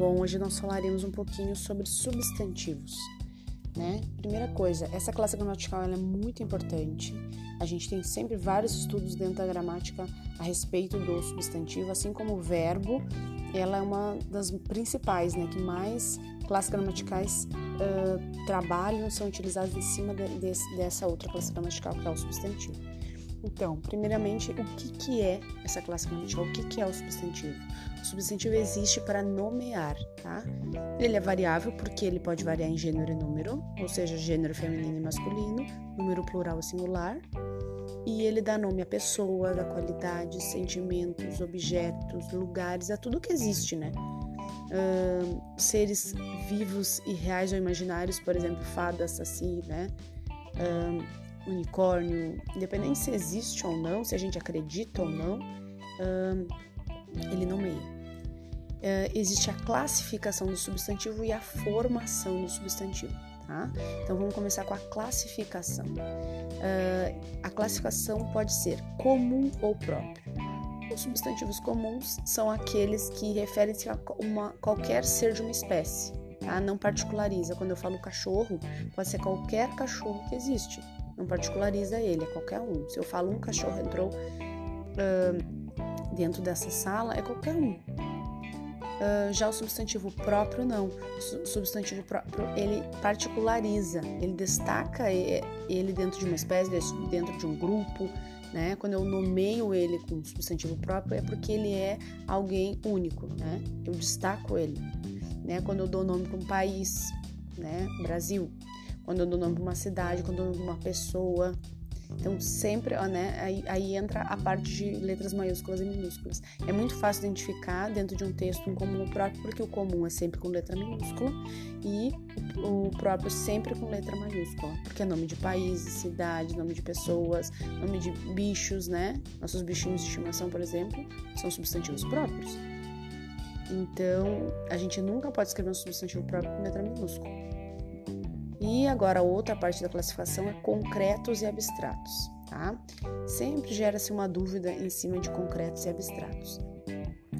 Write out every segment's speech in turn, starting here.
Bom, hoje nós falaremos um pouquinho sobre substantivos. Né? Primeira coisa, essa classe gramatical é muito importante. A gente tem sempre vários estudos dentro da gramática a respeito do substantivo, assim como o verbo, ela é uma das principais, né, que mais classes gramaticais uh, trabalham, são utilizadas em cima de, de, dessa outra classe gramatical que é o substantivo. Então, primeiramente, o que, que é essa classe gramatical? O que, que é o substantivo? O substantivo existe para nomear, tá? Ele é variável porque ele pode variar em gênero e número, ou seja, gênero feminino e masculino, número plural e singular, e ele dá nome à pessoa, a qualidades, sentimentos, objetos, lugares, a tudo que existe, né? Uh, seres vivos e reais ou imaginários, por exemplo, fada, saci, né? Uh, unicórnio, independente se existe ou não, se a gente acredita ou não, ele nomeia. Uh, existe a classificação do substantivo e a formação do substantivo. Tá? Então vamos começar com a classificação. Uh, a classificação pode ser comum ou próprio. Os substantivos comuns são aqueles que referem-se a uma, qualquer ser de uma espécie, tá? não particulariza. Quando eu falo cachorro, pode ser qualquer cachorro que existe não particulariza ele, é qualquer um. Se eu falo um cachorro entrou uh, dentro dessa sala, é qualquer um. Uh, já o substantivo próprio não. O substantivo próprio ele particulariza, ele destaca ele dentro de uma espécie, dentro de um grupo, né? Quando eu nomeio ele com substantivo próprio é porque ele é alguém único, né? Eu destaco ele, né? Quando eu dou nome para um país, né? Brasil, quando eu dou nome para uma cidade, quando eu dou nome para uma pessoa. Então, sempre, ó, né, aí, aí, entra a parte de letras maiúsculas e minúsculas. É muito fácil identificar dentro de um texto um comum próprio, porque o comum é sempre com letra minúscula e o próprio sempre com letra maiúscula, porque é nome de países, cidade, nome de pessoas, nome de bichos, né? Nossos bichinhos de estimação, por exemplo, são substantivos próprios. Então, a gente nunca pode escrever um substantivo próprio com letra minúscula. E agora outra parte da classificação é concretos e abstratos, tá? Sempre gera-se uma dúvida em cima de concretos e abstratos.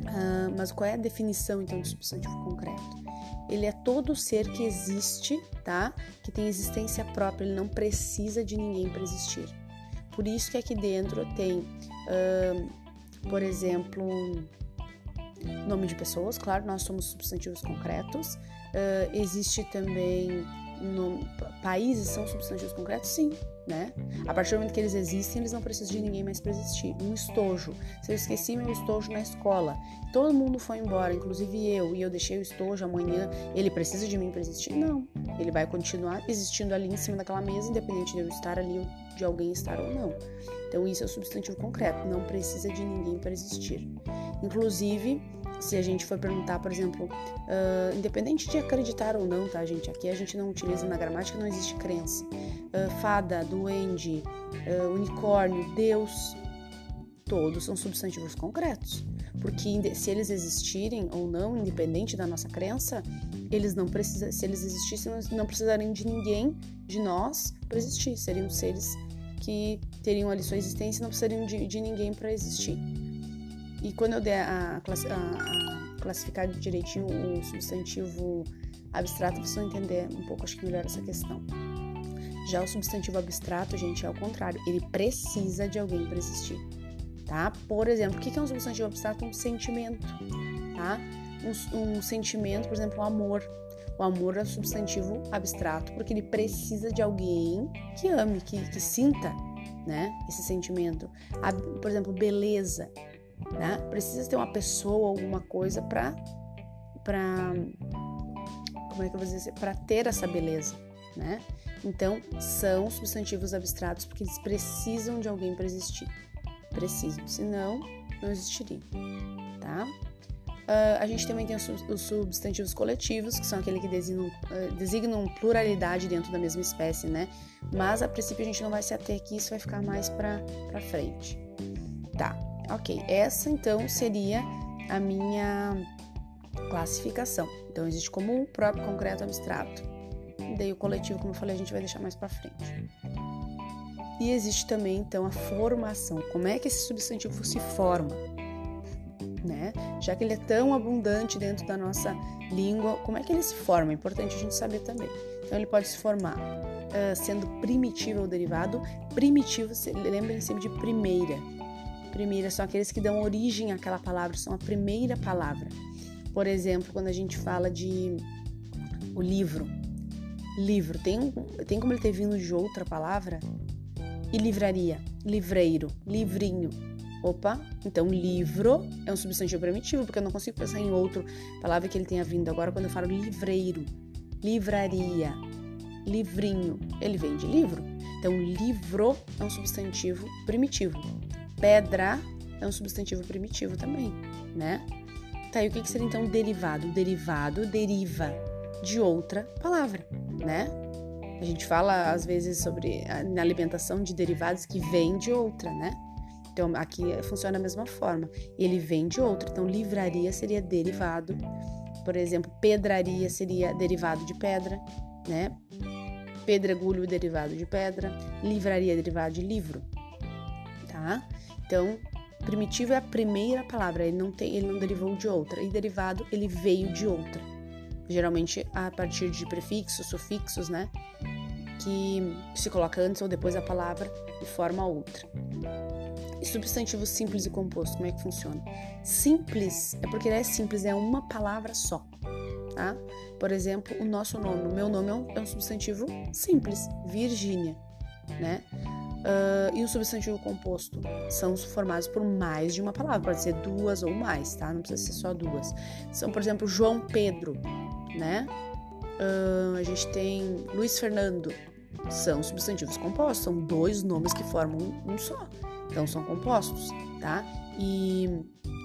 Ah, mas qual é a definição então de substantivo concreto? Ele é todo ser que existe, tá? Que tem existência própria, ele não precisa de ninguém para existir. Por isso que aqui dentro tem, por exemplo, nome de pessoas, claro, nós somos substantivos concretos. Uh, existe também no, países são substantivos concretos? Sim, né? A partir do momento que eles existem, eles não precisam de ninguém mais para existir. Um estojo. Se eu esqueci meu estojo na escola, todo mundo foi embora, inclusive eu, e eu deixei o estojo amanhã, ele precisa de mim para existir? Não. Ele vai continuar existindo ali em cima daquela mesa, independente de eu estar ali ou de alguém estar ou não. Então, isso é o substantivo concreto, não precisa de ninguém para existir. Inclusive, se a gente for perguntar, por exemplo, uh, independente de acreditar ou não, tá, gente? Aqui a gente não utiliza na gramática, não existe crença. Uh, fada, duende, uh, unicórnio, Deus, todos são substantivos concretos. Porque se eles existirem ou não, independente da nossa crença, eles não precisam, se eles existissem, não precisariam de ninguém, de nós, para existir. Seriam seres que teriam ali sua existência e não precisariam de, de ninguém para existir. E quando eu der a, a, a classificar direitinho o substantivo abstrato, vocês vão entender um pouco, acho que melhor essa questão. Já o substantivo abstrato, gente, é ao contrário, ele precisa de alguém para existir, tá? Por exemplo, o que é um substantivo abstrato? Um sentimento, tá? Um, um sentimento, por exemplo, o amor. O amor é um substantivo abstrato porque ele precisa de alguém que ame, que, que sinta, né? Esse sentimento. A, por exemplo, beleza né? Precisa ter uma pessoa, alguma coisa para para como é que eu vou dizer, para ter essa beleza, né? Então, são substantivos abstratos porque eles precisam de alguém para existir. Precisam, senão não existiriam, tá? Uh, a gente também tem os substantivos coletivos, que são aqueles que designam, uh, designam pluralidade dentro da mesma espécie, né? Mas a princípio a gente não vai se ater aqui, isso vai ficar mais para frente. Tá, Ok, essa então seria a minha classificação. Então existe comum, próprio, concreto, abstrato. E daí o coletivo, como eu falei, a gente vai deixar mais para frente. E existe também então a formação. Como é que esse substantivo se forma? né? Já que ele é tão abundante dentro da nossa língua, como é que ele se forma? É importante a gente saber também. Então, ele pode se formar uh, sendo primitivo ou derivado. Primitivo, lembrem sempre de primeira. Primeira são aqueles que dão origem àquela palavra, são a primeira palavra. Por exemplo, quando a gente fala de o livro. Livro, tem, tem como ele ter vindo de outra palavra? E livraria, livreiro, livrinho. Opa, então livro é um substantivo primitivo, porque eu não consigo pensar em outra palavra que ele tenha vindo. Agora, quando eu falo livreiro, livraria, livrinho, ele vem de livro. Então, livro é um substantivo primitivo. Pedra é um substantivo primitivo também, né? Tá, e o que, que seria então derivado? Derivado deriva de outra palavra, né? A gente fala às vezes sobre a, na alimentação de derivados que vêm de outra, né? Então aqui funciona da mesma forma. Ele vem de outra. Então livraria seria derivado. Por exemplo, pedraria seria derivado de pedra, né? Pedregulho derivado de pedra, livraria derivado de livro, tá? Então primitivo é a primeira palavra, ele não tem, ele não derivou de outra. E derivado ele veio de outra geralmente a partir de prefixos, sufixos, né? Que se coloca antes ou depois da palavra e forma outra. E substantivo simples e composto, como é que funciona? Simples é porque ele é simples, é uma palavra só. Tá? Por exemplo, o nosso nome, o meu nome é um, é um substantivo simples, Virgínia, né? Uh, e o substantivo composto são formados por mais de uma palavra, pode ser duas ou mais, tá? Não precisa ser só duas. São, por exemplo, João Pedro, né? Uh, a gente tem Luiz Fernando, são substantivos compostos, são dois nomes que formam um só, então são compostos, tá? E,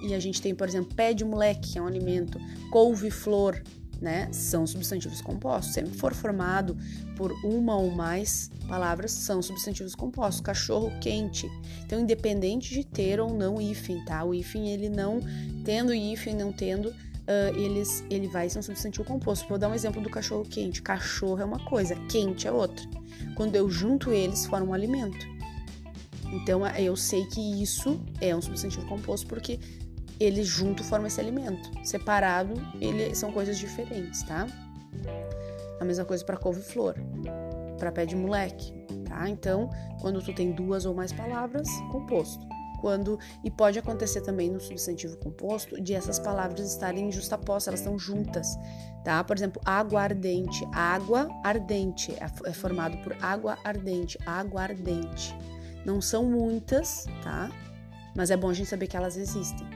e a gente tem, por exemplo, pé de moleque, que é um alimento, couve-flor, né? São substantivos compostos. Sempre for formado por uma ou mais palavras, são substantivos compostos. Cachorro quente. Então, independente de ter ou não hífen, tá? O hífen, ele não tendo hífen, não tendo, uh, eles, ele vai ser um substantivo composto. Vou dar um exemplo do cachorro quente. Cachorro é uma coisa, quente é outra. Quando eu junto eles, forma um alimento. Então eu sei que isso é um substantivo composto porque eles junto formam esse alimento. Separado, ele, são coisas diferentes, tá? A mesma coisa para couve-flor, para pé de moleque, tá? Então, quando tu tem duas ou mais palavras, composto quando e pode acontecer também no substantivo composto de essas palavras estarem justapostas, elas estão juntas, tá? Por exemplo, aguardente, água ardente é, é formado por água ardente, aguardente. Não são muitas, tá? Mas é bom a gente saber que elas existem.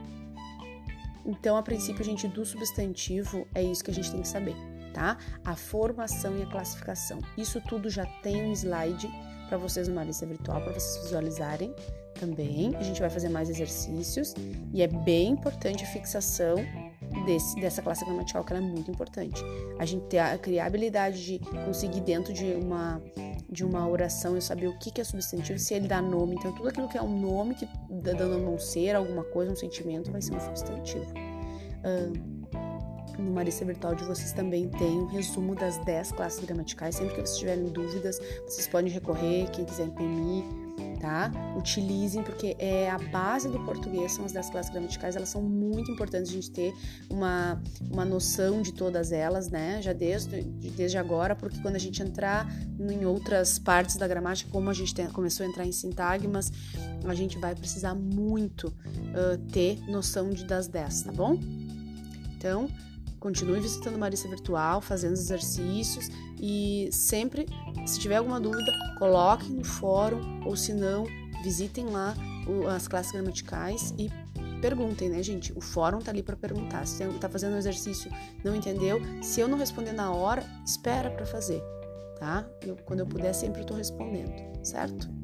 Então, a princípio, gente do substantivo é isso que a gente tem que saber, tá? A formação e a classificação. Isso tudo já tem um slide para vocês numa lista virtual para vocês visualizarem também. A gente vai fazer mais exercícios e é bem importante a fixação desse, dessa classe gramatical, que ela é muito importante. A gente ter a, criar a habilidade de conseguir dentro de uma de uma oração eu saber o que, que é substantivo, se ele dá nome. Então, tudo aquilo que é um nome que dá dando um ser, alguma coisa, um sentimento, vai ser um substantivo. Uh, no Marista Virtual de vocês também tem um resumo das 10 classes gramaticais. Sempre que vocês tiverem dúvidas, vocês podem recorrer, quem quiser imprimir, tá? Utilizem, porque é a base do português, são as 10 classes gramaticais, elas são muito importantes a gente ter uma, uma noção de todas elas, né? Já desde, desde agora, porque quando a gente entrar em outras partes da gramática, como a gente tem, começou a entrar em sintagmas, a gente vai precisar muito uh, ter noção de, das 10, tá bom? Então, Continue visitando Marista Virtual, fazendo exercícios e sempre, se tiver alguma dúvida, coloquem no fórum ou se não, visitem lá as classes gramaticais e perguntem, né, gente? O fórum tá ali para perguntar. Se tá fazendo um exercício, não entendeu, se eu não responder na hora, espera para fazer, tá? Eu, quando eu puder, sempre tô respondendo, certo?